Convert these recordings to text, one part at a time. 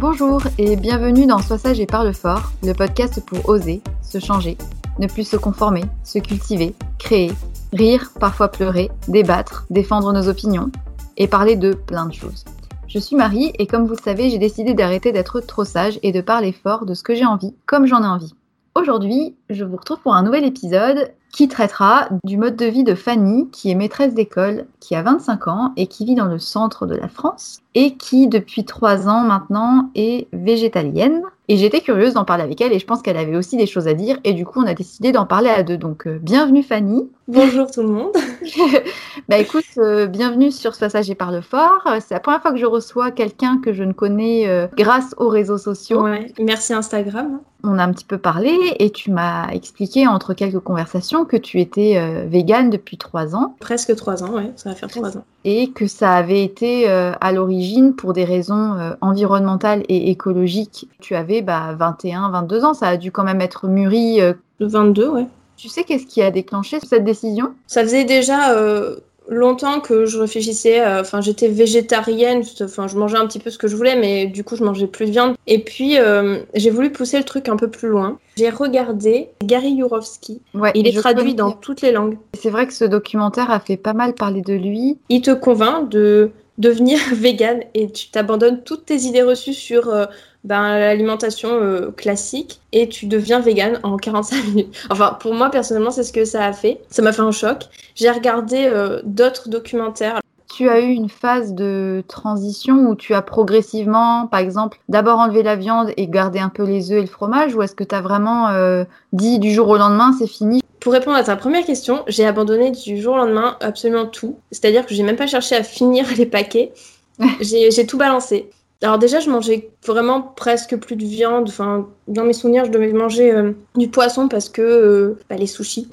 Bonjour et bienvenue dans Sois sage et parle fort, le podcast pour oser, se changer, ne plus se conformer, se cultiver, créer, rire, parfois pleurer, débattre, défendre nos opinions et parler de plein de choses. Je suis Marie et comme vous le savez, j'ai décidé d'arrêter d'être trop sage et de parler fort de ce que j'ai envie, comme j'en ai envie. Aujourd'hui, je vous retrouve pour un nouvel épisode qui traitera du mode de vie de Fanny, qui est maîtresse d'école, qui a 25 ans et qui vit dans le centre de la France et qui, depuis 3 ans maintenant, est végétalienne. Et j'étais curieuse d'en parler avec elle et je pense qu'elle avait aussi des choses à dire et du coup on a décidé d'en parler à deux. Donc euh, bienvenue Fanny. Bonjour tout le monde. bah écoute, euh, bienvenue sur Passage et Parle Fort. C'est la première fois que je reçois quelqu'un que je ne connais euh, grâce aux réseaux sociaux. Ouais, merci Instagram. On a un petit peu parlé et tu m'as expliqué entre quelques conversations que tu étais végane depuis trois ans. Presque trois ans, ouais, ça va faire trois ans. Et que ça avait été à l'origine pour des raisons environnementales et écologiques. Tu avais 21, bah, 22 ans. Ça a dû quand même être mûri. Euh... 22, ouais. Tu sais qu'est-ce qui a déclenché cette décision? Ça faisait déjà euh, longtemps que je réfléchissais. Euh, enfin, j'étais végétarienne. Enfin, je mangeais un petit peu ce que je voulais, mais du coup, je mangeais plus de viande. Et puis, euh, j'ai voulu pousser le truc un peu plus loin. J'ai regardé Gary Yourofsky. Ouais, il est traduit dans toutes les langues. C'est vrai que ce documentaire a fait pas mal parler de lui. Il te convainc de devenir vegan et tu t'abandonnes toutes tes idées reçues sur ben, l'alimentation euh, classique et tu deviens vegan en 45 minutes. Enfin, pour moi, personnellement, c'est ce que ça a fait. Ça m'a fait un choc. J'ai regardé euh, d'autres documentaires. Tu as eu une phase de transition où tu as progressivement, par exemple, d'abord enlevé la viande et gardé un peu les œufs et le fromage, ou est-ce que tu as vraiment dit du jour au lendemain, c'est fini? Pour répondre à ta première question, j'ai abandonné du jour au lendemain absolument tout. C'est-à-dire que j'ai même pas cherché à finir les paquets. j'ai tout balancé. Alors déjà, je mangeais vraiment presque plus de viande. Enfin, dans mes souvenirs, je devais manger euh, du poisson parce que euh, bah, les sushis.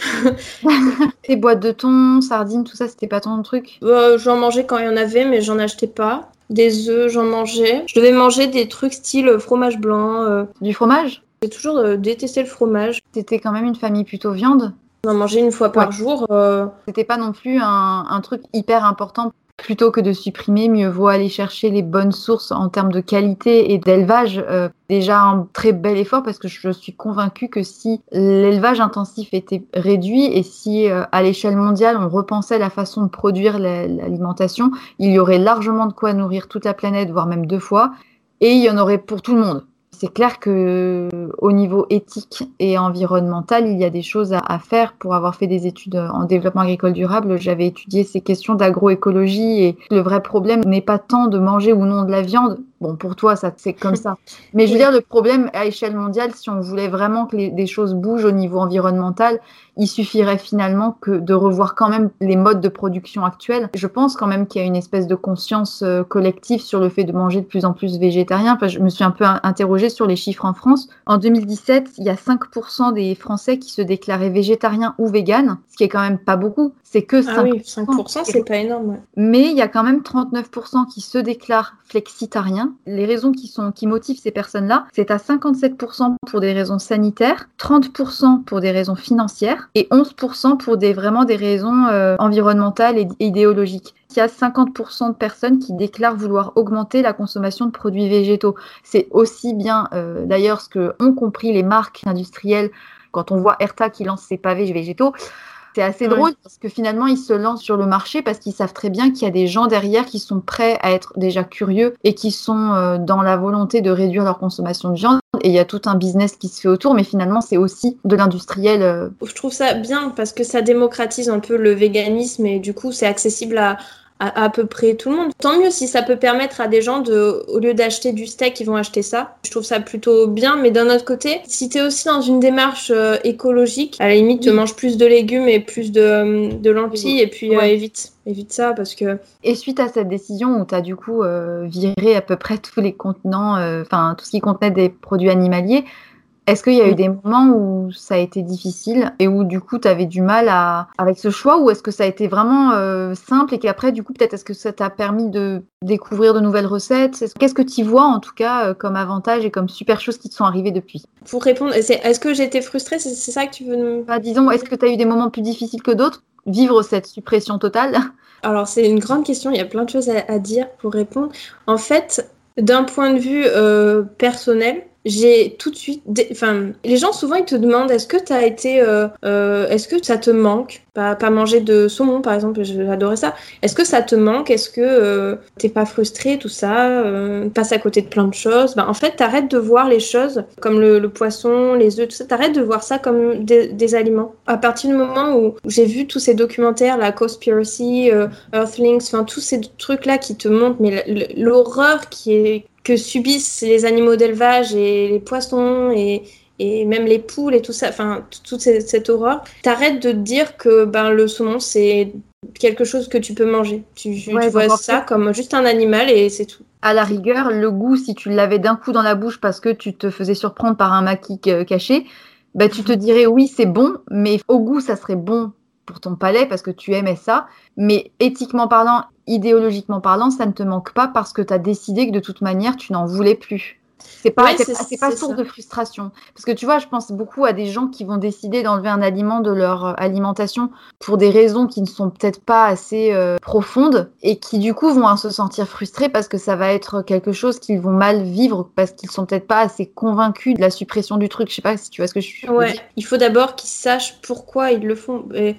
Les boîtes de thon, sardines, tout ça, c'était pas ton truc? Euh, J'en mangeais quand il y en avait, mais j'en achetais pas. Des œufs, j'en mangeais. Je devais manger des trucs style fromage blanc. Du fromage? J'ai toujours euh, détesté le fromage. C'était quand même une famille plutôt viande? On en mangeait une fois par jour. Euh. C'était pas non plus un, truc hyper important. Plutôt que de supprimer, mieux vaut aller chercher les bonnes sources en termes de qualité et d'élevage. Euh, déjà un très bel effort parce que je suis convaincue que si l'élevage intensif était réduit et si à l'échelle mondiale on repensait la façon de produire l'alimentation, il y aurait largement de quoi nourrir toute la planète, voire même deux fois, et il y en aurait pour tout le monde c'est clair que au niveau éthique et environnemental, il y a des choses à, faire. Pour avoir fait des études en développement agricole durable, j'avais étudié ces questions d'agroécologie et le vrai problème n'est pas tant de manger ou non de la viande. Bon, pour toi, ça c'est comme ça. Mais je veux dire, le problème à échelle mondiale, si on voulait vraiment que les, des choses bougent au niveau environnemental, il suffirait finalement que de revoir quand même les modes de production actuels. Je pense quand même qu'il y a une espèce de conscience euh, collective sur le fait de manger de plus en plus végétarien. Enfin, je me suis un peu interrogée sur les chiffres en France. En 2017, il y a 5% des Français qui se déclaraient végétariens ou véganes, ce qui est quand même pas beaucoup. C'est que 5%. Ah oui, 5%, c'est pas énorme. Mais il y a quand même 39% qui se déclarent flexitariens. Les raisons qui, sont, qui motivent ces personnes-là, c'est à 57% pour des raisons sanitaires, 30% pour des raisons financières et 11% pour des, vraiment des raisons euh, environnementales et idéologiques il y a 50% de personnes qui déclarent vouloir augmenter la consommation de produits végétaux. C'est aussi bien euh, d'ailleurs ce que ont compris les marques industrielles quand on voit Erta qui lance ses pavés végétaux. C'est assez drôle parce que finalement, ils se lancent sur le marché parce qu'ils savent très bien qu'il y a des gens derrière qui sont prêts à être déjà curieux et qui sont euh, dans la volonté de réduire leur consommation de viande. Et il y a tout un business qui se fait autour, mais finalement, c'est aussi de l'industriel. Euh. Je trouve ça bien parce que ça démocratise un peu le véganisme et du coup, c'est accessible à, à, peu près tout le monde. Tant mieux si ça peut permettre à des gens de, au lieu d'acheter du steak, ils vont acheter ça. Je trouve ça plutôt bien, mais d'un autre côté, si tu es aussi dans une démarche euh, écologique, à la limite, tu manges plus de légumes et plus de, euh, de lentilles et puis euh, évite, évite ça parce que. Et suite à cette décision où tu as du coup viré à peu près tous les contenants, enfin tout ce qui contenait des produits animaliers, est-ce qu'il y a eu des moments où ça a été difficile et où du coup tu avais du mal à... avec ce choix ou est-ce que ça a été vraiment euh, simple et qu'après du coup peut-être est-ce que ça t'a permis de découvrir de nouvelles recettes? Qu'est-ce que tu vois en tout cas euh, comme avantage et comme super choses qui te sont arrivées depuis? Pour répondre, est-ce que j'ai été frustrée? C'est ça que tu veux nous... Bah, disons, est-ce que tu as eu des moments plus difficiles que d'autres? Vivre cette suppression totale. Alors c'est une grande question, il y a plein de choses à, dire pour répondre. En fait, d'un point de vue euh, personnel, j'ai tout de suite. Enfin, les gens souvent ils te demandent est-ce que tu as été. Euh, euh, est-ce que ça te manque? Pas, pas manger de saumon par exemple, j'adorais ça. Est-ce que ça te manque? Est-ce que euh, t'es pas frustré, tout ça Passe à côté de plein de choses? Ben, en fait, t'arrêtes de voir les choses comme le, poisson, les œufs, tout ça. T'arrêtes de voir ça comme des, aliments. À partir du moment où, j'ai vu tous ces documentaires, la Conspiracy, Earthlings, enfin tous ces trucs-là qui te montrent mais l'horreur qui est que subissent les animaux d'élevage et les poissons et, et même les poules et tout ça, enfin toute cette, horreur, t'arrêtes de te dire que ben, le saumon c'est quelque chose que tu peux manger. Tu, vois ça comme juste un animal et c'est tout. À la rigueur, le goût, si tu l'avais d'un coup dans la bouche parce que tu te faisais surprendre par un maquis caché, ben, tu te dirais oui c'est bon, mais au goût ça serait bon pour ton palais parce que tu aimais ça, mais éthiquement parlant idéologiquement parlant, ça ne te manque pas parce que tu as décidé que de toute manière, tu n'en voulais plus. C'est pas, Ouais, c'est c'est- pas, c'est source ça. de frustration. Parce que tu vois, je pense beaucoup à des gens qui vont décider d'enlever un aliment de leur euh, alimentation pour des raisons qui ne sont peut-être pas assez euh, profondes et qui du coup vont se sentir frustrés parce que ça va être quelque chose qu'ils vont mal vivre parce qu'ils sont peut-être pas assez convaincus de la suppression du truc. Je sais pas si tu vois ce que je veux Ouais, dire. il faut d'abord qu'ils sachent pourquoi ils le font. Et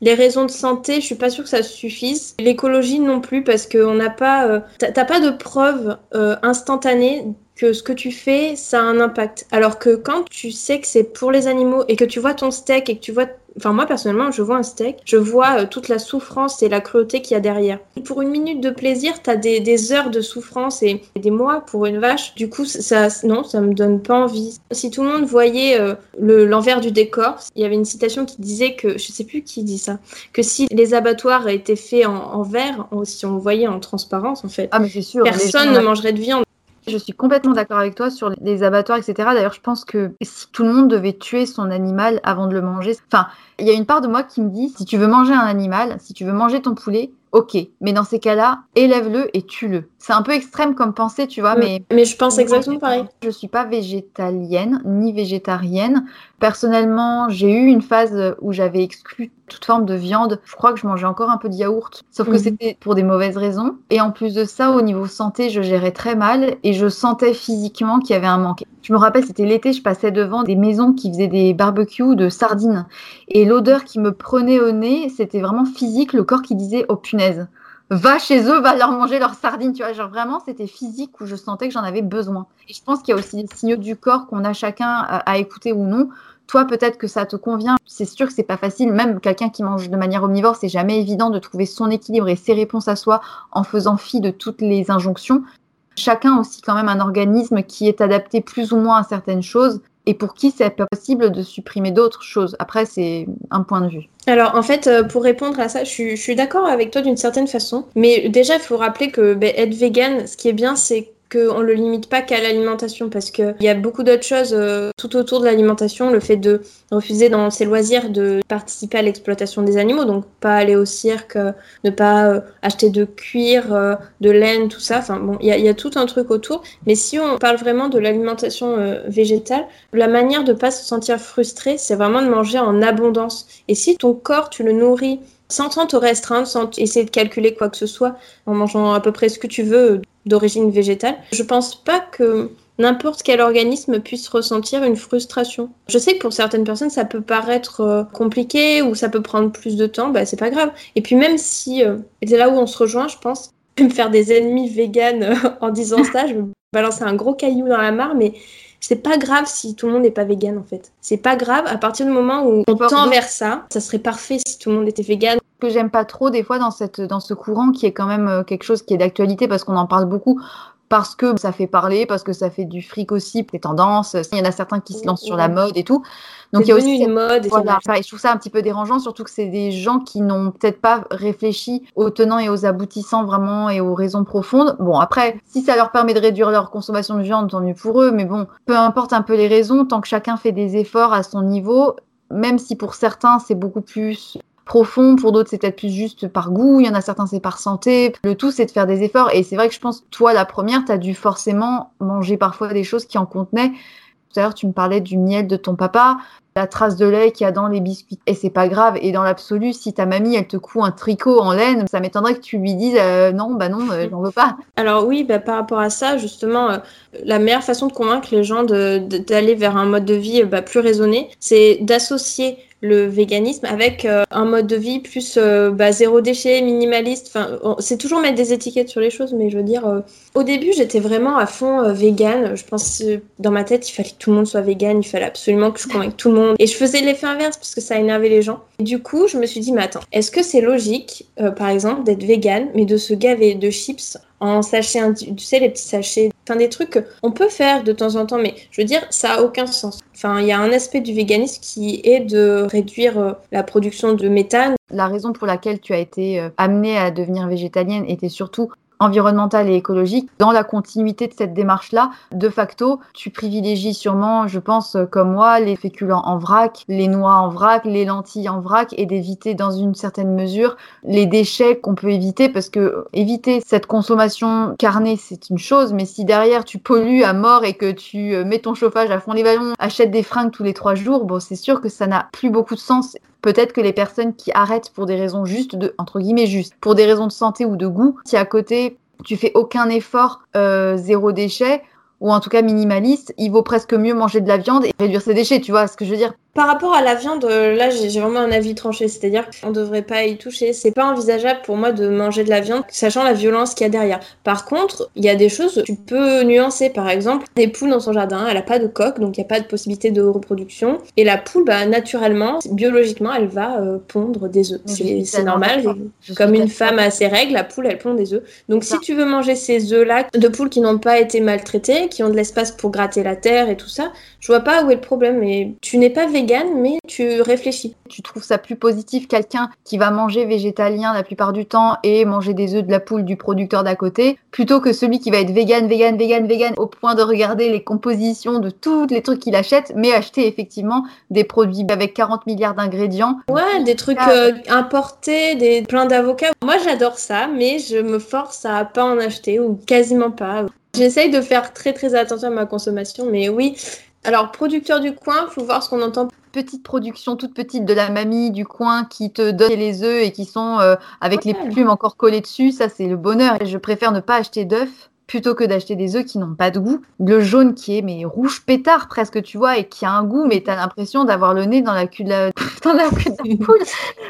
les raisons de santé, je suis pas sûre que ça suffise. L'écologie non plus, parce qu'on n'a pas, euh, t'as pas de preuve euh, instantanée que ce que tu fais, ça a un impact. Alors que quand tu sais que c'est pour les animaux et que tu vois ton steak et que tu vois, enfin moi personnellement, je vois un steak, je vois euh, toute la souffrance et la cruauté qu'il y a derrière. Pour une minute de plaisir, t'as des, des heures de souffrance et des mois pour une vache. Du coup, ça, non, ça me donne pas envie. Si tout le monde voyait euh, le- l'envers du décor, il y avait une citation qui disait que, je sais plus qui dit ça, que si les abattoirs étaient faits en, en verre, si on voyait en transparence en fait, Ah mais sûr. personne ne mangerait de viande. Je suis complètement d'accord avec toi sur les abattoirs, etc. D'ailleurs, je pense que si tout le monde devait tuer son animal avant de le manger, enfin, il y a une part de moi qui me dit, si tu veux manger un animal, si tu veux manger ton poulet, ok, mais dans ces cas-là, élève-le et tue-le. C'est un peu extrême comme pensée, tu vois, Mm. mais Mais je pense exactement pareil. je suis pas végétalienne ni végétarienne. Personnellement, j'ai eu une phase où j'avais exclu toute forme de viande. Je crois que je mangeais encore un peu de yaourt, sauf que Mhm. c'était pour des mauvaises raisons. Et en plus de ça, au niveau santé, je gérais très mal et je sentais physiquement qu'il y avait un manque. Je me rappelle, c'était l'été, je passais devant des maisons qui faisaient des barbecues de sardines. Et l'odeur qui me prenait au nez, c'était vraiment physique, le corps qui disait « Oh punaise !» va chez eux, va leur manger leurs sardines, tu vois. Genre vraiment, c'était physique où je sentais que j'en avais besoin. Et je pense qu'il y a aussi des signaux du corps qu'on a chacun à, écouter ou non. Toi, peut-être que ça te convient. C'est sûr que c'est pas facile. Même quelqu'un qui mange de manière omnivore, c'est jamais évident de trouver son équilibre et ses réponses à soi en faisant fi de toutes les injonctions. Chacun aussi quand même un organisme qui est adapté plus ou moins à certaines choses et pour qui c'est possible de supprimer d'autres choses. Après, c'est un point de vue. Alors en fait, euh, pour répondre à ça, je suis, je suis d'accord avec toi d'une certaine façon. Mais déjà, il faut rappeler que ben, être vegan, ce qui est bien, c'est qu'on ne le limite pas qu'à l'alimentation parce qu'il y a beaucoup d'autres choses euh, tout autour de l'alimentation. Le fait de refuser dans ses loisirs de participer à l'exploitation des animaux, donc pas aller au cirque, euh, ne pas euh, acheter de cuir, euh, de laine, tout ça. Enfin bon, il y, y a tout un truc autour. Mais si on parle vraiment de l'alimentation euh, végétale, la manière de pas se sentir frustré, c'est vraiment de manger en abondance. Et si ton corps, tu le nourris sans tant te restreindre, sans essayer de calculer quoi que ce soit, en mangeant à peu près ce que tu veux d'origine végétale, je pense pas que n'importe quel organisme puisse ressentir une frustration. Je sais que pour certaines personnes, ça peut paraître euh, compliqué ou ça peut prendre plus de temps, bah c'est pas grave. Et puis même si, euh, c'est là où on se rejoint, je pense, me faire des ennemis véganes en disant ça, je vais me balancer un gros caillou dans la mare, mais c'est pas grave si tout le monde n'est pas vegan en fait. C'est pas grave à partir du moment où on tend vers ça. Ça serait parfait si tout le monde était vegan. que j'aime pas trop des fois dans cette dans ce courant qui est quand même euh, quelque chose qui est d'actualité parce qu'on en parle beaucoup parce que ça fait parler parce que ça fait du fric aussi des tendances. Il y en a certains qui se lancent sur la mode et tout. Donc il y a aussi une mode. Voilà, je trouve ça un petit peu dérangeant, surtout que c'est des gens qui n'ont peut-être pas réfléchi aux tenants et aux aboutissants vraiment et aux raisons profondes. Bon, après, si ça leur permet de réduire leur consommation de viande, tant mieux pour eux, mais bon, peu importe un peu les raisons, tant que chacun fait des efforts à son niveau, même si pour certains c'est beaucoup plus profond, pour d'autres c'est peut-être plus juste par goût, il y en a certains c'est par santé. Le tout c'est de faire des efforts et c'est vrai que je pense toi la première, tu as dû forcément manger parfois des choses qui en contenaient. Tout à l'heure tu me parlais du miel de ton papa, la trace de lait qu'il y a dans les biscuits et c'est pas grave et dans l'absolu si ta mamie elle te coud un tricot en laine, ça m'étonnerait que tu lui dises euh, non bah non, euh, j'en veux pas. Alors oui, bah, par rapport à ça, justement, euh, la meilleure façon de convaincre les gens d'aller vers un mode de vie bah, plus raisonné, c'est d'associer le véganisme avec euh, un mode de vie plus euh, bah, zéro déchet, minimaliste. Enfin, c'est toujours mettre des étiquettes sur les choses, mais je veux dire, euh, au début, j'étais vraiment à fond vegan. Je pense dans ma tête, il fallait que tout le monde soit vegan, il fallait absolument que je convainque tout le monde. Et je faisais l'effet inverse parce que ça énervait les gens. Et du coup, je me suis dit, mais attends, est-ce que c'est logique, par exemple, d'être vegan, mais de se gaver de chips en sachet, indi- tu sais, les petits sachets, enfin des trucs qu'on peut faire de temps en temps, mais je veux dire, ça a aucun sens. Enfin, il y a un aspect du véganisme qui est de réduire euh, la production de méthane. La raison pour laquelle tu as été euh, amenée à devenir végétalienne était surtout environnementale et écologique. Dans la continuité de cette démarche-là, de facto, tu privilégies sûrement, je pense, comme moi, les féculents en vrac, les noix en vrac, les lentilles en vrac et d'éviter dans une certaine mesure les déchets qu'on peut éviter parce que éviter cette consommation carnée, c'est une chose, mais si derrière tu pollues à mort et que tu euh, mets ton chauffage à fond les ballons, achètes des fringues tous les trois jours, bon, c'est sûr que ça n'a plus beaucoup de sens. Peut-être que les personnes qui arrêtent pour des raisons justes, de, entre guillemets justes, pour des raisons de santé ou de goût, si à côté tu fais aucun effort, euh, zéro déchet, ou en tout cas minimaliste, il vaut presque mieux manger de la viande et réduire ses déchets, tu vois ce que je veux dire? Par rapport à la viande, euh, là j'ai vraiment un avis tranché, c'est-à-dire qu'on ne devrait pas y toucher. C'est pas envisageable pour moi de manger de la viande, sachant la violence qu'il y a derrière. Par contre, il y a des choses tu peux nuancer. Par exemple, des poules dans son jardin, elle a pas de coque, donc il n'y a pas de possibilité de reproduction. Et la poule, bah, naturellement, biologiquement, elle va euh, pondre des œufs. C'est normal. Comme une femme a ses règles, la poule, elle pond des œufs. Donc si tu veux manger ces œufs-là de poules qui n'ont pas été maltraitées, qui ont de l'espace pour gratter la terre et tout ça, je vois pas où est le problème. Mais tu n'es pas mais tu réfléchis. Tu trouves ça plus positif quelqu'un qui va manger végétalien la plupart du temps et manger des œufs de la poule du producteur d'à côté, plutôt que celui qui va être vegan, vegan, vegan, vegan, au point de regarder les compositions de tous les trucs qu'il achète, mais acheter effectivement des produits avec 40 milliards d'ingrédients. Ouais, des trucs euh, importés, des plein d'avocats. Moi j'adore ça, mais je me force à pas en acheter ou quasiment pas. J'essaye de faire très très attention à ma consommation, mais oui, alors, producteur du coin, faut voir ce qu'on entend. Petite production toute petite de la mamie du coin qui te donne les œufs et qui sont euh, avec les plumes encore collées dessus, ça c'est le bonheur. Et je préfère ne pas acheter d'œufs plutôt que d'acheter des œufs qui n'ont pas de goût. Le jaune qui est mais rouge pétard presque, tu vois, et qui a un goût, mais tu as l'impression d'avoir le nez dans la cul de la, dans la, queue de la poule.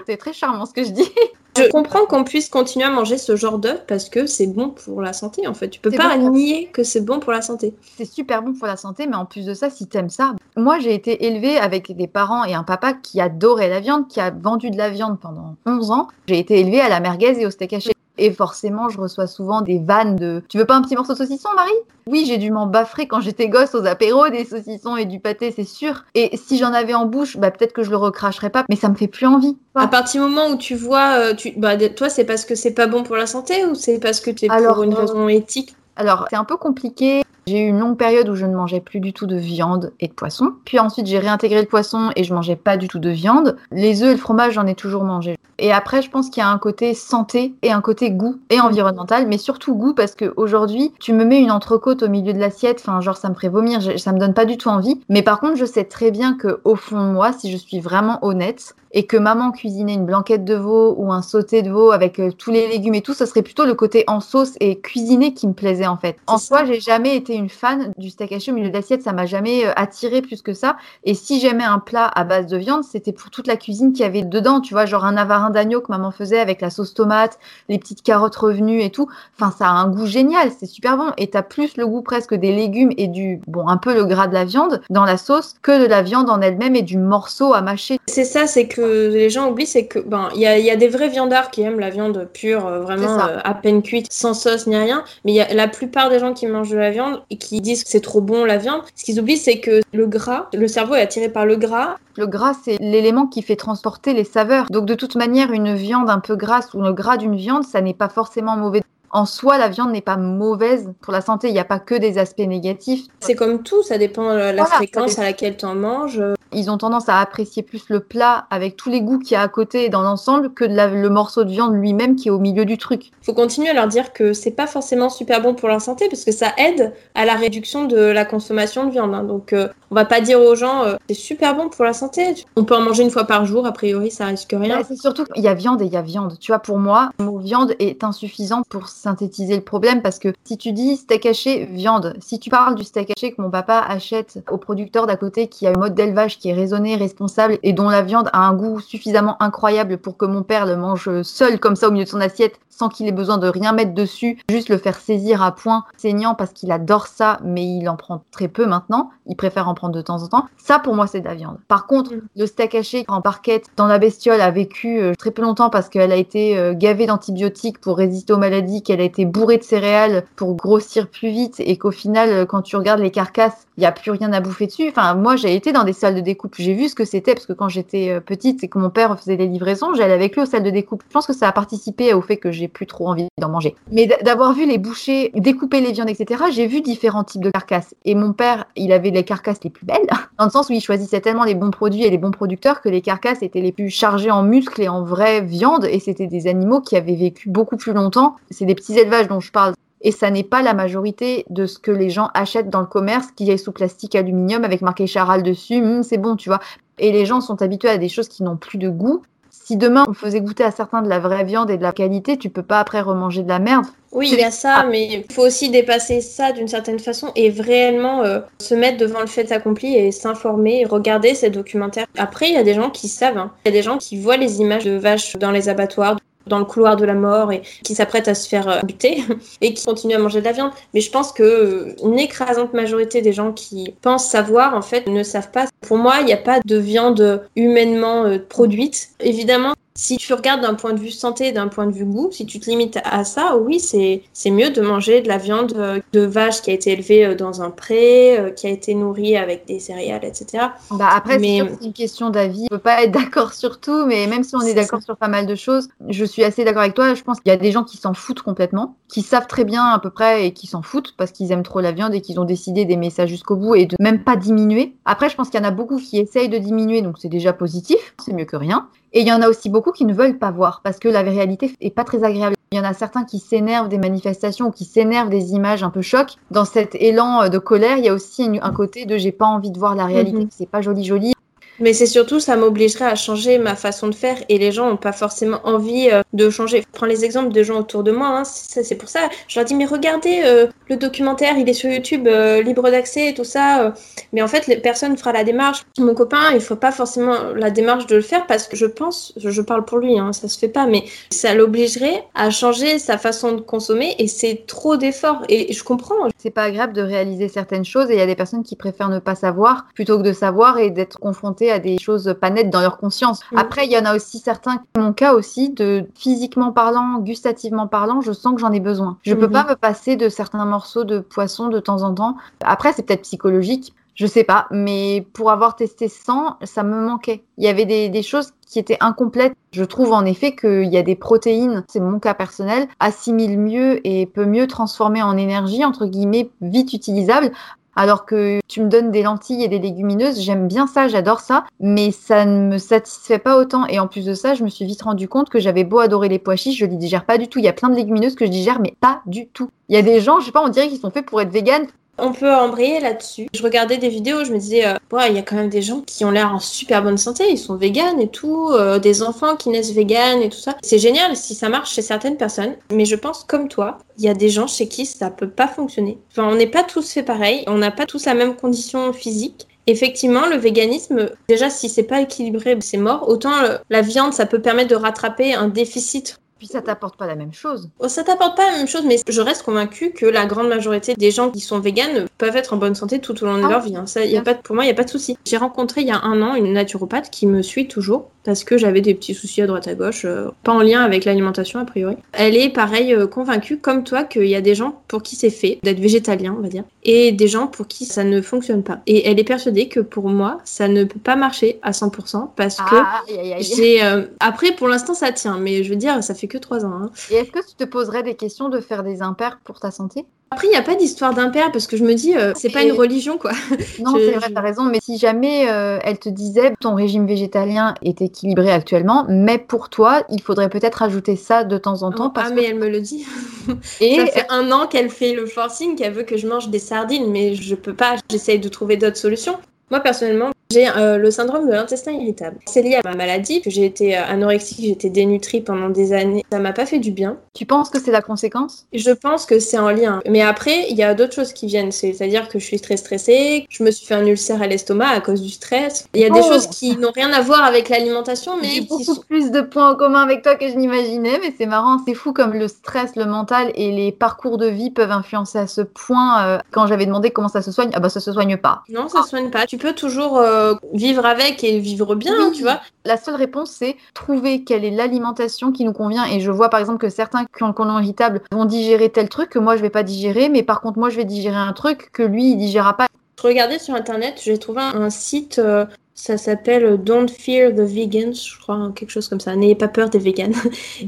c'est très charmant ce que je dis. Je comprends qu'on puisse continuer à manger ce genre d'œufs parce que c'est bon pour la santé en fait. Tu peux pas nier que c'est bon pour la santé. C'est super bon pour la santé, mais en plus de ça, si tu aimes ça, moi j'ai été élevée avec des parents et un papa qui adorait la viande, qui a vendu de la viande pendant 11 ans. J'ai été élevée à la merguez et au steak haché. Et forcément, je reçois souvent des vannes de Tu veux pas un petit morceau de saucisson, Marie? Oui, j'ai dû m'en baffrer quand j'étais gosse aux apéros, des saucissons et du pâté, c'est sûr. Et si j'en avais en bouche, bah, peut-être que je le recracherais pas, mais ça me fait plus envie. À partir du moment où tu vois, euh, tu... Bah, toi, c'est parce que c'est pas bon pour la santé ou c'est parce que tu es pour une raison éthique? Alors, c'est un peu compliqué. J'ai eu une longue période où je ne mangeais plus du tout de viande et de poisson. Puis ensuite, j'ai réintégré le poisson et je mangeais pas du tout de viande. Les œufs et le fromage, j'en ai toujours mangé. Et après, je pense qu'il y a un côté santé et un côté goût et environnemental, mais surtout goût parce que aujourd'hui, tu me mets une entrecôte au milieu de l'assiette, enfin, genre, ça me ferait vomir, ça me donne pas du tout envie. Mais par contre, je sais très bien que au fond de moi, si je suis vraiment honnête, et que maman cuisinait une blanquette de veau ou un sauté de veau avec euh, tous les légumes et tout, ce serait plutôt le côté en sauce et cuisiné qui me plaisait en fait. En soi, j'ai jamais été une fan du steak haché au milieu de l'assiette, ça m'a jamais euh, attiré plus que ça. Et si j'aimais un plat à base de viande, c'était pour toute la cuisine qu'il y avait dedans, tu vois, genre un avarin d'agneau que maman faisait avec la sauce tomate, les petites carottes revenues et tout. Enfin, ça a un goût génial, c'est super bon. Et t'as plus le goût presque des légumes et du, bon, un peu le gras de la viande dans la sauce que de la viande en elle-même et du morceau à mâcher. C'est ça, c'est que les gens oublient, c'est que ben il y a, y a, des vrais viandards qui aiment la viande pure, euh, vraiment euh, à peine cuite, sans sauce ni rien. Mais il y a la plupart des gens qui mangent de la viande et qui disent que c'est trop bon la viande. Ce qu'ils oublient, c'est que le gras, le cerveau est attiré par le gras. Le gras, c'est l'élément qui fait transporter les saveurs. Donc de toute manière, une viande un peu grasse ou le gras d'une viande, ça n'est pas forcément mauvais en soi, la viande n'est pas mauvaise pour la santé. Il n'y a pas que des aspects négatifs. C'est comme tout, ça dépend de la fréquence à laquelle tu en manges. Ils ont tendance à apprécier plus le plat avec tous les goûts qu'il y a à côté dans l'ensemble que le morceau de viande lui-même qui est au milieu du truc. Il faut continuer à leur dire que c'est pas forcément super bon pour leur santé parce que ça aide à la réduction de la consommation de viande. Hein. Donc euh, on va pas dire aux gens euh, c'est super bon pour la santé. On peut en manger une fois par jour, a priori ça risque rien. c'est surtout qu'il y a viande et il y a viande. Tu vois, pour moi, le mot viande est insuffisant pour synthétiser le problème parce que si tu dis steak haché, viande, si tu parles du steak haché que mon papa achète au producteur d'à côté qui a un mode d'élevage qui est raisonné, responsable et dont la viande a un goût suffisamment incroyable pour que mon père le mange seul comme ça au milieu de son assiette sans qu'il ait besoin de rien mettre dessus, juste le faire saisir à point saignant parce qu'il adore ça, mais il en prend très peu maintenant. Il préfère en prendre de temps en temps. Ça, pour moi, c'est de la viande. Par contre, mm. le steak haché en parquette dans la bestiole a vécu euh, très peu longtemps parce qu'elle a été euh, gavée d'antibiotiques pour résister aux maladies qu'elle a été bourrée de céréales pour grossir plus vite et qu'au final, quand tu regardes les carcasses, il n'y a plus rien à bouffer dessus. Enfin, moi, j'ai été dans des salles de découpe. J'ai vu ce que c'était parce que quand j'étais euh, petite et que mon père faisait des livraisons, j'allais avec lui aux salles de découpe. Je pense que ça a participé au fait que j'ai plus trop envie d'en manger. Mais d'avoir vu les bouchers découper les viandes, etc., j'ai vu différents types de carcasses. Et mon père, il avait les carcasses les plus belles, dans le sens où il choisissait tellement les bons produits et les bons producteurs que les carcasses étaient les plus chargées en muscles et en vraie viande. Et c'était des animaux qui avaient vécu beaucoup plus longtemps. C'est des petits élevages dont je parle et ça n'est pas la majorité de ce que les gens achètent dans le commerce qui est sous plastique aluminium avec marqué charal dessus. Hum, c'est bon, tu vois. Et les gens sont habitués à des choses qui n'ont plus de goût. Si demain on faisait goûter à certains de la vraie viande et de la qualité, tu peux pas après remanger de la merde. Oui, il y a ça, mais il faut aussi dépasser ça d'une certaine façon et réellement euh, se mettre devant le fait accompli et s'informer, regarder ces documentaires. Après, il y a des gens qui savent. Hein. Il y a des gens qui voient les images de vaches dans les abattoirs, dans le couloir de la mort et qui s'apprêtent à se faire euh, buter et qui continuent à manger de la viande. Mais je pense que euh, une écrasante majorité des gens qui pensent savoir en fait ne savent pas. Pour moi, il n'y a pas de viande humainement euh, produite. Évidemment, si tu regardes d'un point de vue santé, d'un point de vue goût, si tu te limites à ça, oui, c'est, c'est mieux de manger de la viande euh, de vache qui a été élevée euh, dans un pré, euh, qui a été nourrie avec des céréales, etc. Bah après, mais... c'est une question d'avis. On peut pas être d'accord sur tout, mais même si on est, d'accord sur pas mal de choses, je suis assez d'accord avec toi. Je pense qu'il y a des gens qui s'en foutent complètement, qui savent très bien à peu près et qui s'en foutent parce qu'ils aiment trop la viande et qu'ils ont décidé d'aimer ça jusqu'au bout et de même pas diminuer. Après, je pense qu'il y en a beaucoup qui essayent de diminuer, donc c'est déjà positif, c'est mieux que rien. Et il y en a aussi beaucoup qui ne veulent pas voir parce que la réalité est pas très agréable. Il y en a certains qui s'énervent des manifestations ou qui s'énervent des images un peu chocs. Dans cet élan euh, de colère, il y a aussi un côté de j'ai pas envie de voir la réalité, mhm. c'est pas joli joli. Mais c'est surtout, ça m'obligerait à changer ma façon de faire et les gens n'ont pas forcément envie euh, de changer. Je prends les exemples de gens autour de moi, hein, c'est pour ça. Je leur dis, mais regardez, euh, le documentaire, il est sur YouTube, euh, libre d'accès et tout ça. mais en fait, les personnes fera la démarche. Mon copain, il faut pas forcément la démarche de le faire parce que je pense, je, parle pour lui, hein, ça se fait pas, mais ça l'obligerait à changer sa façon de consommer et c'est trop d'efforts. Et je comprends. C'est pas agréable de réaliser certaines choses et il y a des personnes qui préfèrent ne pas savoir plutôt que de savoir et d'être confrontées à des choses pas nettes dans leur conscience. Mm. Après, il y en a aussi certains, mon cas aussi, de physiquement parlant, gustativement parlant, je sens que j'en ai besoin. Je peux mm-hmm. pas me passer de certains morceaux de poisson de temps en temps. Après, c'est peut-être psychologique. Je sais pas, mais pour avoir testé sans, ça me manquait. Il y avait des, des choses qui étaient incomplètes. Je trouve en effet qu'il y a des protéines, c'est mon cas personnel, assimilent mieux et peut mieux transformer en énergie, entre guillemets, vite utilisable, alors que tu me donnes des lentilles et des légumineuses, j'aime bien ça, j'adore ça, mais ça ne me satisfait pas autant. Et en plus de ça, je me suis vite rendu compte que j'avais beau adorer les pois chiches, je les digère pas du tout. Il y a plein de légumineuses que je digère, mais pas du tout. Il y a des gens, je sais pas, on dirait qu'ils sont faits pour être véganes. On peut embrayer là-dessus. Je regardais des vidéos, je me disais, euh, il y a quand même des gens qui ont l'air en super bonne santé, ils sont véganes et tout, euh, des enfants qui naissent véganes et tout ça. C'est génial si ça marche chez certaines personnes, mais je pense comme toi, il y a des gens chez qui ça peut pas fonctionner. Enfin, on n'est pas tous fait pareil, on n'a pas tous la même condition physique. Effectivement, le véganisme, déjà si c'est pas équilibré, c'est mort. Autant la viande, ça peut permettre de rattraper un déficit puis ça t'apporte pas la même chose. Oh, ça t'apporte pas la même chose, mais je reste convaincue que la grande majorité des gens qui sont véganes peuvent être en bonne santé tout au long de ah leur vie. Hein. Ça, y a pas, pour moi, il n'y a pas de souci. J'ai rencontré il y a un an une naturopathe qui me suit toujours parce que j'avais des petits soucis à droite à gauche, euh, pas en lien avec l'alimentation a priori. Elle est pareil euh, convaincue comme toi qu'il y a des gens pour qui c'est fait d'être végétalien, on va dire, et des gens pour qui ça ne fonctionne pas. Et elle est persuadée que pour moi, ça ne peut pas marcher à 100% parce que ah, j'ai. Euh, après, pour l'instant, ça tient, mais je veux dire, ça fait que 3 ans. Hein. Et est-ce que tu te poserais des questions de faire des impairs pour ta santé? Après, il n'y a pas d'histoire d'impair parce que je me dis, euh, c'est pas une religion quoi. Non, c'est vrai, t'as raison, mais si jamais euh, elle te disait ton régime végétalien est équilibré actuellement, mais pour toi, il faudrait peut-être ajouter ça de temps en temps. ah, mais elle me le dit. Et ça fait un an qu'elle fait le forcing, qu'elle veut que je mange des sardines, mais je peux pas, j'essaye de trouver d'autres solutions. Moi, personnellement, j'ai euh, le syndrome de l'intestin irritable. C'est lié à ma maladie, que j'ai été euh, anorexique, j'ai été dénutrie pendant des années. Ça m'a pas fait du bien. Tu penses que c'est la conséquence? Je pense que c'est en lien. Mais après, il y a d'autres choses qui viennent. C'est-à-dire que je suis très stressée, je me suis fait un ulcère à l'estomac à cause du stress. Il y a des oh. choses qui n'ont rien à voir avec l'alimentation, mais j'ai beaucoup plus de points en commun avec toi que je n'imaginais. Mais c'est marrant, c'est fou comme le stress, le mental et les parcours de vie peuvent influencer à ce point. Euh, quand j'avais demandé comment ça se soigne, ah bah ça se soigne pas. Non, ça se soigne pas. Tu peux toujours euh, vivre avec et vivre bien, Oui. tu vois. La seule réponse, c'est trouver quelle est l'alimentation qui nous convient. Et je vois par exemple que certains qui ont le côlon irritable vont digérer tel truc que moi je vais pas digérer, mais par contre moi je vais digérer un truc que lui il digérera pas. Je regardais sur internet, j'ai trouvé un, un site, euh, ça s'appelle Don't Fear the Vegans, je crois, hein, quelque chose comme ça. N'ayez pas peur des véganes.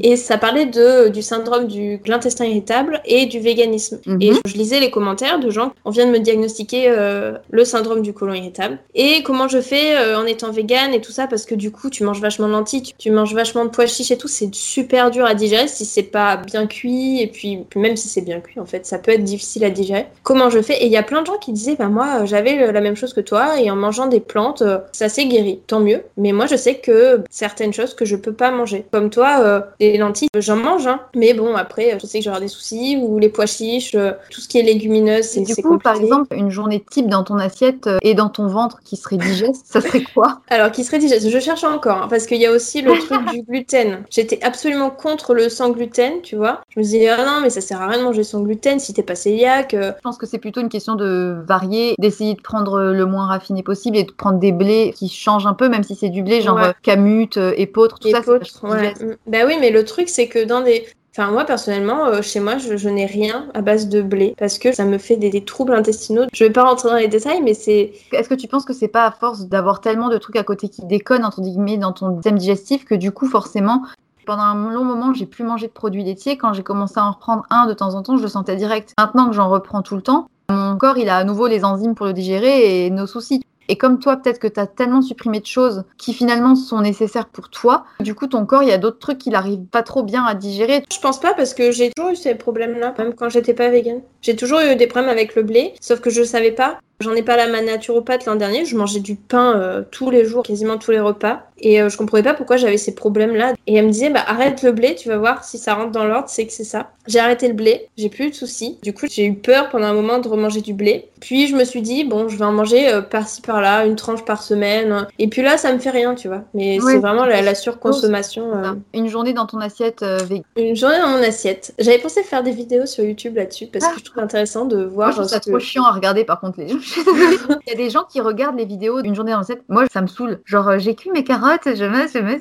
Et ça parlait de, du syndrome du de l'intestin irritable et du véganisme. Mhm. Et je lisais les commentaires de gens, on vient de me diagnostiquer euh, le syndrome du côlon irritable. Et comment je fais euh, en étant végane et tout ça, parce que du coup, tu manges vachement de lentilles, tu, tu manges vachement de pois chiches et tout, c'est super dur à digérer si c'est pas bien cuit. Et puis, même si c'est bien cuit, en fait, ça peut être difficile à digérer. Comment je fais? Et il y a plein de gens qui disaient, bah moi, j'avais euh, la même chose que toi, et en mangeant des plantes, ça s'est guéri, tant mieux. Mais moi, je sais que certaines choses que je peux pas manger. Comme toi, euh, les lentilles, j'en mange, hein. Mais bon, après, je sais que j'aurai des soucis, ou les pois chiches, euh, tout ce qui est légumineuse, c'est du coup, par exemple, une journée type dans ton assiette euh, et dans ton ventre qui serait digeste, ça serait quoi? Alors, qui serait digeste? Je cherche encore, hein, parce qu'il y a aussi le truc du gluten. J'étais absolument contre le sans gluten, tu vois. Je me disais, ah non, mais ça sert à rien de manger sans gluten si t'es pas cœliaque. Je pense que c'est plutôt une question de varier, d'essayer de prendre le moins raffiné possible et de prendre des blés qui changent un peu, même si c'est du blé, genre Ouais. euh, camute, euh, épeautre, tout ça. ouais. Mm. Bah oui, mais le truc, c'est que dans des. Enfin, moi, personnellement, euh, chez moi, je, je n'ai rien à base de blé parce que ça me fait des, des troubles intestinaux. Je vais pas rentrer dans les détails, mais c'est. Est-ce que tu penses que c'est pas à force d'avoir tellement de trucs à côté qui déconnent, entre guillemets, dans ton système digestif que du coup, forcément, pendant un long moment, j'ai plus mangé de produits laitiers. Quand j'ai commencé à en reprendre un de temps en temps, je le sentais direct. Maintenant que j'en reprends tout le temps, mon corps, il a à nouveau les enzymes pour le digérer et nos soucis. Et comme toi, peut-être que tu as tellement supprimé de choses qui finalement sont nécessaires pour toi, du coup, ton corps, il y a d'autres trucs qu'il arrive pas trop bien à digérer. Je pense pas parce que j'ai toujours eu ces problèmes-là, même quand j'étais pas végane. J'ai toujours eu des problèmes avec le blé, sauf que je savais pas. J'en ai pas la ma naturopathe l'an dernier, je mangeais du pain euh, tous les jours, quasiment tous les repas. Et euh, je comprenais pas pourquoi j'avais ces problèmes-là. Et elle me disait, bah arrête le blé, tu vas voir si ça rentre dans l'ordre, c'est que c'est ça. J'ai arrêté le blé, j'ai plus eu de soucis. Du coup, j'ai eu peur pendant un moment de remanger du blé. Puis je me suis dit, bon, je vais en manger euh, par-ci par-là, une tranche par semaine. Et puis là, ça me fait rien, tu vois. Mais c'est vraiment la, la surconsommation. euh, Une journée dans ton assiette euh, végane. une journée dans mon assiette. J'avais pensé faire des vidéos sur YouTube là-dessus parce Ah. que je trouve intéressant de Moi, voir je trouve ça que- trop chiant à regarder, par contre, les gens. Il y a des gens qui regardent les vidéos d'une journée dans l'assiette. Moi, ça me saoule. Genre, euh, j'ai cuit mes carottes, je mets, je mets.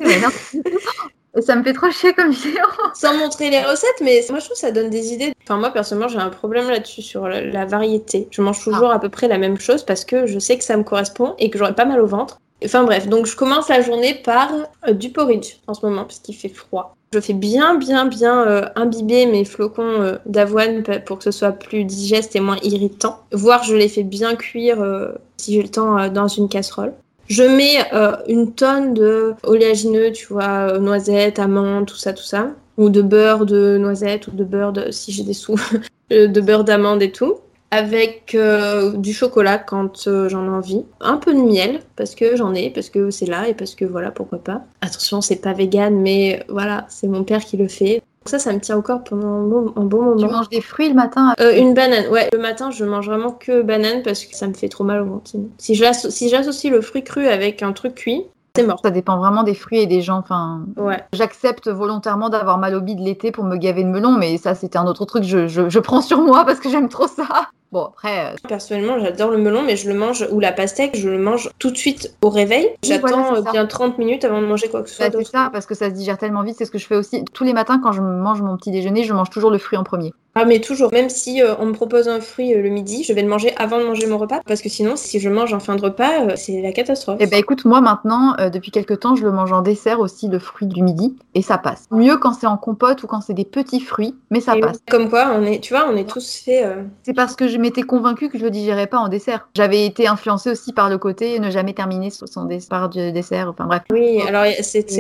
Et ça me fait trop chier comme vidéo. Sans montrer les recettes, mais moi je trouve que ça donne des idées. Enfin, moi personnellement, j'ai un problème là-dessus sur la, la variété. Je mange toujours à peu près la même chose parce que je sais que ça me correspond et que j'aurai pas mal au ventre. Enfin bref, donc je commence la journée par euh, du porridge en ce moment parce qu'il fait froid. Je fais bien, bien, bien euh, imbiber mes flocons euh, d'avoine pour que ce soit plus digeste et moins irritant. Voire je les fais bien cuire euh, si j'ai le temps dans une casserole. Je mets une tonne de oléagineux, tu vois, noisettes, amandes, tout ça, tout ça. Ou de beurre de noisettes ou de beurre de, si j'ai des sous, de beurre d'amande et tout. Avec euh, du chocolat quand euh, j'en ai envie. Un peu de miel, parce que j'en ai, parce que c'est là et parce que voilà, pourquoi pas. Attention, c'est pas vegan, mais voilà, c'est mon père qui le fait. Donc ça, ça me tient encore pendant un bon, un bon Tu moment. manges des fruits le matin. Euh, une banane, ouais. Le matin, je mange vraiment que banane parce que ça me fait trop mal au ventre. si j'associe le fruit cru avec un truc cuit, c'est mort. Ça dépend vraiment des fruits et des gens. Enfin, Ouais. j'accepte volontairement d'avoir mal au bide l'été pour me gaver de melon, mais ça, c'était un autre truc. Je, je, je prends sur moi parce que j'aime trop ça. Bon, après, euh, Personnellement, j'adore le melon, mais je le mange, ou la pastèque, je le mange tout de suite au réveil. J'attends voilà, c'est euh, bien 30 minutes avant de manger quoi que ce soit bah, c'est d'autre. ça, parce que ça se digère tellement vite. C'est ce que je fais aussi. Tous les matins, quand je mange mon petit déjeuner, je mange toujours le fruit en premier. Ah, mais toujours, même si euh, on me propose un fruit euh, le midi, je vais le manger avant de manger mon repas, parce que sinon, si je mange en fin de repas, euh, c'est la catastrophe. Eh ben écoute, moi maintenant, depuis quelques temps, je le mange en dessert aussi, le fruit du midi, et ça passe. Mieux quand c'est en compote ou quand c'est des petits fruits, mais ça Et passe. Comme quoi, on est, tu vois, on est tous fait. euh, C'est parce que je m'étais convaincue que je le digérais pas en dessert. J'avais été influencée aussi par le côté ne jamais terminer son du dessert. Enfin bref, Oui, alors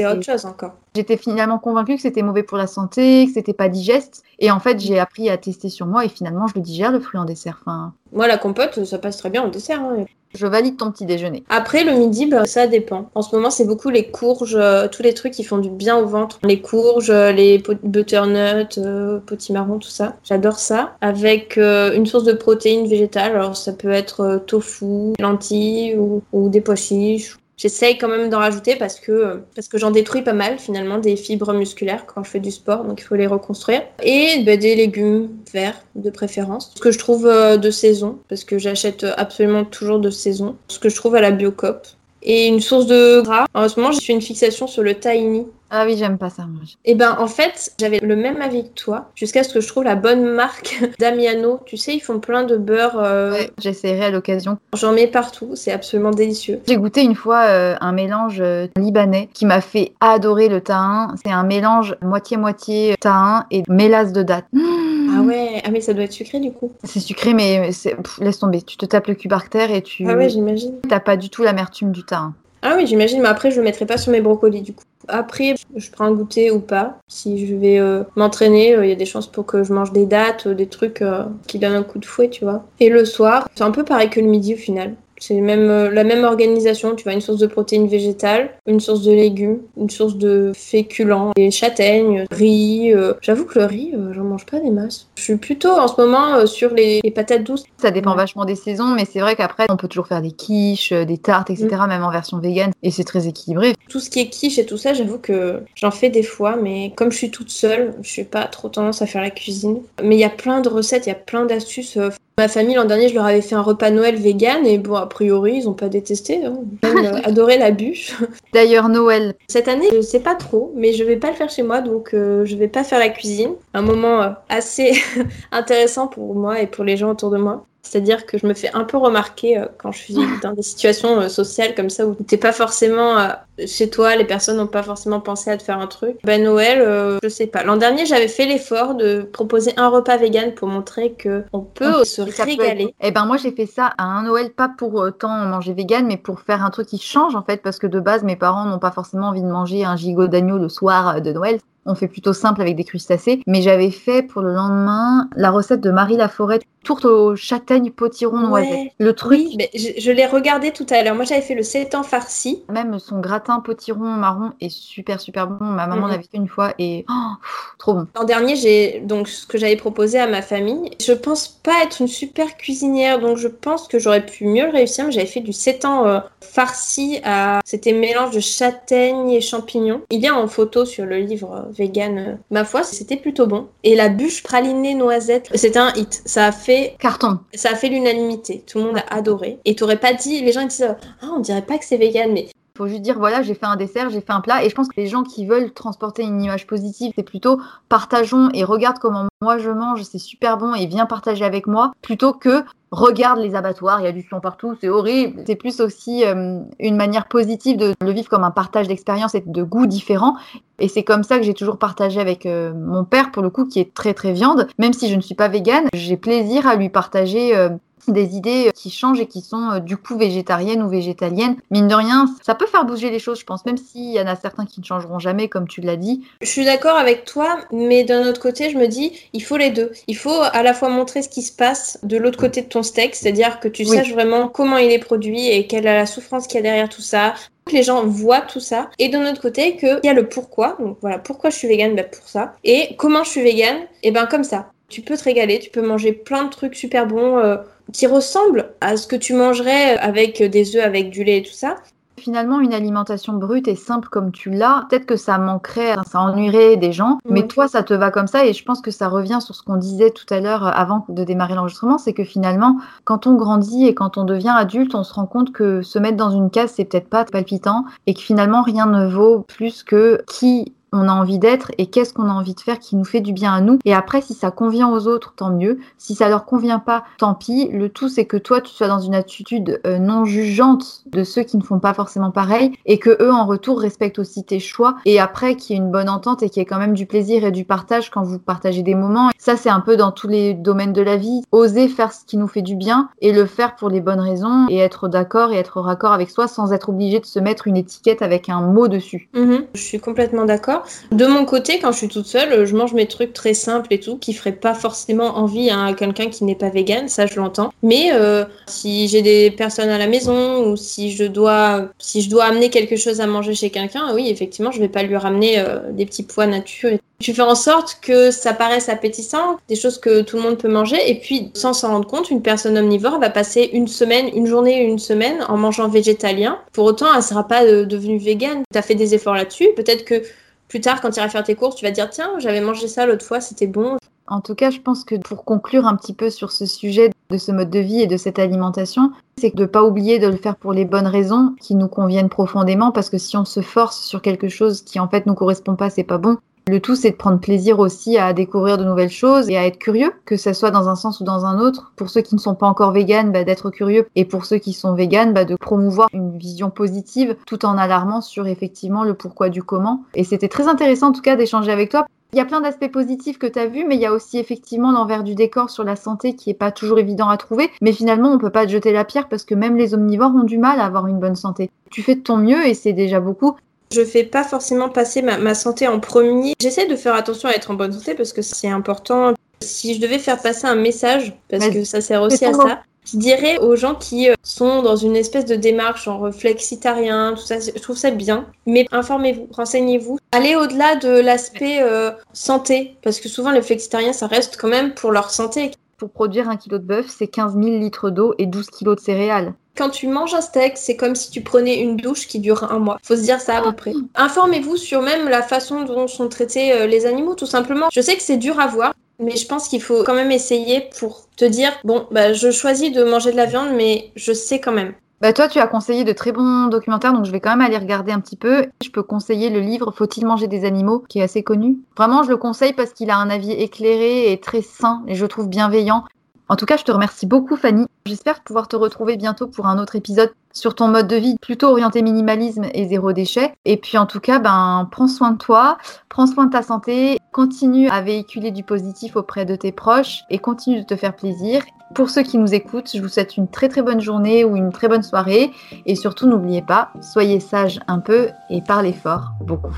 Et- autre chose encore. J'étais finalement convaincue que c'était mauvais pour la santé, que c'était pas digeste. Et en fait, j'ai appris à tester sur moi et finalement, je le digère le fruit en dessert. Enfin, Moi, la compote, ça passe très bien au dessert. hein. je valide ton petit déjeuner. Après, le midi, bah, ça dépend. En ce moment, c'est beaucoup les courges, euh, tous les trucs qui font du bien au ventre. Les courges, euh, les butternuts, euh, potimarron, tout ça. J'adore ça. Avec euh, une source de protéines végétales. Alors, ça peut être tofu, lentilles ou, ou des pois chiches. J'essaye quand même d'en rajouter parce que, parce que j'en détruis pas mal finalement des fibres musculaires quand je fais du sport, donc il faut les reconstruire. Et bah, des légumes verts de préférence. Ce que je trouve euh, de saison, parce que j'achète absolument toujours de saison. Ce que je trouve à la Biocoop. et une source de gras. En ce moment, j'ai fait une fixation sur le tahini. Ah oui, j'aime pas ça. Moi. Et ben en fait, j'avais le même avis que toi, jusqu'à ce que je trouve la bonne marque Damiano. Tu sais, ils font plein de beurre. Euh... Ouais, j'essaierai à l'occasion. J'en mets partout, c'est absolument délicieux. J'ai goûté une fois euh, un mélange euh, libanais qui m'a fait adorer le tahin. C'est un mélange moitié-moitié tahin et mélasse de date. Ah ouais, ah mais ça doit être sucré du coup. C'est sucré, mais pff, laisse tomber. Tu te tapes le cul par terre et tu Ah ouais, j'imagine. t'as pas du tout l'amertume du tahin. Ah oui, j'imagine, mais après, je le mettrai pas sur mes brocolis du coup. Après, je prends un goûter ou pas. Si je vais euh, m'entraîner, euh, il y a des chances pour que je mange des dates, euh, des trucs euh, qui donnent un coup de fouet, tu vois. Et le soir, c'est un peu pareil que le midi au final. C'est même, euh, la même organisation, tu vois, une source de protéines végétales, une source de légumes, une source de féculents, des châtaignes, riz. euh. J'avoue que le riz, euh, j'en mange pas des masses. Je suis plutôt en ce moment euh, sur les, les patates douces. Ça dépend vachement des saisons, mais c'est vrai qu'après, on peut toujours faire des quiches, des tartes, etc., Mm. même en version vegan, et c'est très équilibré. Tout ce qui est quiche et tout ça, j'avoue que j'en fais des fois, mais comme je suis toute seule, je suis pas trop tendance à faire la cuisine. Mais il y a plein de recettes, il y a plein d'astuces. Ma famille, l'an dernier, je leur avais fait un repas Noël vegan, et bon, a priori, ils ont pas détesté. Hein. Ils euh, adoré la bûche. D'ailleurs, Noël, Cette année, je sais pas trop, mais je vais pas le faire chez moi, donc euh, je vais pas faire la cuisine. Un moment euh, assez intéressant pour moi et pour les gens autour de moi. C'est-à-dire que je me fais un peu remarquer euh, quand je suis dans des situations euh, sociales comme ça où t'es pas forcément euh, chez toi, les personnes n'ont pas forcément pensé à te faire un truc. Ben Noël, euh, je sais pas. L'an dernier, j'avais fait l'effort de proposer un repas vegan pour montrer que on peut se ça peut régaler. être- Eh ben moi j'ai fait ça à un Noël pas pour autant manger vegan mais pour faire un truc qui change en fait parce que de base mes parents n'ont pas forcément envie de manger un gigot d'agneau le soir de Noël. On fait plutôt simple avec des crustacés, mais j'avais fait pour le lendemain la recette de Marie Laforêt, tourte aux châtaignes potiron noisettes. Ouais. Le truc, Oui, mais je, je l'ai regardé tout à l'heure. Moi, j'avais fait le 7 ans farci. même son gratin potiron marron est super super bon. Ma maman Mhm. l'avait fait une fois et oh, pff, trop bon. L'an dernier, j'ai donc ce que j'avais proposé à ma famille. Je pense pas être une super cuisinière, donc je pense que j'aurais pu mieux le réussir. Mais j'avais fait du 7 ans euh, farci à. C'était mélange de châtaignes et champignons. Il y a en photo sur le livre euh, vegan. euh, ma foi, c'était plutôt bon. Et la bûche pralinée noisette, c'était un hit. Ça a fait Carton. ça a fait l'unanimité. Tout le monde a adoré. Et t'aurais pas dit, les gens ils disent, ah on dirait pas que c'est vegan, mais faut juste dire voilà j'ai fait un dessert j'ai fait un plat. Et je pense que les gens qui veulent transporter une image positive c'est plutôt partageons et regarde comment moi je mange c'est super bon et viens partager avec moi plutôt que regarde les abattoirs il y a du sang partout c'est horrible. C'est plus aussi euh, une manière positive de le vivre comme un partage d'expérience et de goûts différents et c'est comme ça que j'ai toujours partagé avec euh, mon père pour le coup qui est très très viande. Même si je ne suis pas végane j'ai plaisir à lui partager euh, des idées qui changent et qui sont euh, du coup végétariennes ou végétaliennes. Mine de rien, ça peut faire bouger les choses, je pense, même s'il y en a certains qui ne changeront jamais, comme tu l'as dit. Je suis d'accord avec toi, mais d'un autre côté, je me dis, il faut les deux. Il faut à la fois montrer ce qui se passe de l'autre côté de ton steak, c'est-à-dire que tu Oui. saches vraiment comment il est produit et quelle est la souffrance qu'il y a derrière tout ça. Que les gens voient tout ça. Et d'un autre côté, qu'il y a le pourquoi. Donc voilà, pourquoi je suis végane? Ben Pour ça. Et comment je suis végane? Et ben comme ça. Tu peux te régaler, tu peux manger plein de trucs super bons euh, qui ressemblent à ce que tu mangerais avec des œufs, avec du lait et tout ça. Finalement, une alimentation brute et simple comme tu l'as, peut-être que ça manquerait, ça ennuierait des gens, mais toi, ça te va comme ça. Et je pense que ça revient sur ce qu'on disait tout à l'heure euh, avant de démarrer l'enregistrement, c'est que finalement, quand on grandit et quand on devient adulte, on se rend compte que se mettre dans une case, c'est peut-être pas palpitant et que finalement, rien ne vaut plus que qui on a envie d'être et qu'est-ce qu'on a envie de faire qui nous fait du bien à nous. Et après, si ça convient aux autres, tant mieux. Si ça leur convient pas, tant pis. Le tout, c'est que toi, tu sois dans une attitude euh, non jugeante de ceux qui ne font pas forcément pareil et que eux, en retour, respectent aussi tes choix. Et après, qu'il y ait une bonne entente et qu'il y ait quand même du plaisir et du partage quand vous partagez des moments. Ça, c'est un peu dans tous les domaines de la vie. Oser faire ce qui nous fait du bien et le faire pour les bonnes raisons et être d'accord et être raccord avec soi sans être obligé de se mettre une étiquette avec un mot dessus. Mhm, Je suis complètement d'accord. De mon côté, quand je suis toute seule, je mange mes trucs très simples et tout, qui feraient pas forcément envie à quelqu'un qui n'est pas vegan, ça je l'entends. Mais euh, si j'ai des personnes à la maison ou si je dois, si je dois amener quelque chose à manger chez quelqu'un, oui, effectivement, je vais pas lui ramener euh, des petits pois nature. Et... Tu fais en sorte que ça paraisse appétissant, des choses que tout le monde peut manger, et puis sans s'en rendre compte, une personne omnivore va passer une semaine, une journée, une semaine en mangeant végétalien. Pour autant, elle sera pas euh, devenue végane. Tu as fait des efforts là-dessus. Peut-être que plus tard, quand tu iras faire tes courses, tu vas dire tiens, j'avais mangé ça l'autre fois, c'était bon. En tout cas, je pense que pour conclure un petit peu sur ce sujet de ce mode de vie et de cette alimentation, c'est de ne pas oublier de le faire pour les bonnes raisons qui nous conviennent profondément, parce que si on se force sur quelque chose qui en fait nous correspond pas, c'est pas bon. Le tout, c'est de prendre plaisir aussi à découvrir de nouvelles choses et à être curieux, que ce soit dans un sens ou dans un autre. Pour ceux qui ne sont pas encore véganes, bah, d'être curieux. Et pour ceux qui sont véganes, bah, de promouvoir une vision positive tout en alarmant sur effectivement le pourquoi du comment. Et c'était très intéressant en tout cas d'échanger avec toi. Il y a plein d'aspects positifs que tu as vus, mais il y a aussi effectivement l'envers du décor sur la santé qui est pas toujours évident à trouver. Mais finalement, on peut pas te jeter la pierre parce que même les omnivores ont du mal à avoir une bonne santé. Tu fais de ton mieux et c'est déjà beaucoup. Je fais pas forcément passer ma, santé en premier. J'essaie de faire attention à être en bonne santé parce que c'est important. Si je devais faire passer un message, parce que ça sert aussi à ça, je dirais aux gens qui euh, sont dans une espèce de démarche en réflexitarien, tout ça, je trouve ça bien. Mais informez-vous, renseignez-vous. Allez au-delà de l'aspect euh, santé, parce que souvent les flexitariens, ça reste quand même pour leur santé. Pour produire un kilo de bœuf, c'est 15 000 litres d'eau et 12 kilos de céréales. Quand tu manges un steak, c'est comme si tu prenais une douche qui dure un mois. Faut se dire ça à peu près. Informez-vous sur même la façon dont sont traités euh, les animaux, tout simplement. Je sais que c'est dur à voir, mais je pense qu'il faut quand même essayer pour te dire bon, bah, je choisis de manger de la viande, mais je sais quand même. Bah toi, tu as conseillé de très bons documentaires, donc je vais quand même aller regarder un petit peu. Je peux conseiller le livre Faut-il manger des animaux, qui est assez connu. Vraiment, je le conseille parce qu'il a un avis éclairé et très sain, et je trouve bienveillant. En tout cas, je te remercie beaucoup, Fanny. J'espère pouvoir te retrouver bientôt pour un autre épisode sur ton mode de vie plutôt orienté minimalisme et zéro déchet. Et puis, en tout cas, ben, prends soin de toi, prends soin de ta santé, continue à véhiculer du positif auprès de tes proches et continue de te faire plaisir. Pour ceux qui nous écoutent, je vous souhaite une très très bonne journée ou une très bonne soirée. Et surtout, n'oubliez pas, soyez sages un peu et parlez fort beaucoup.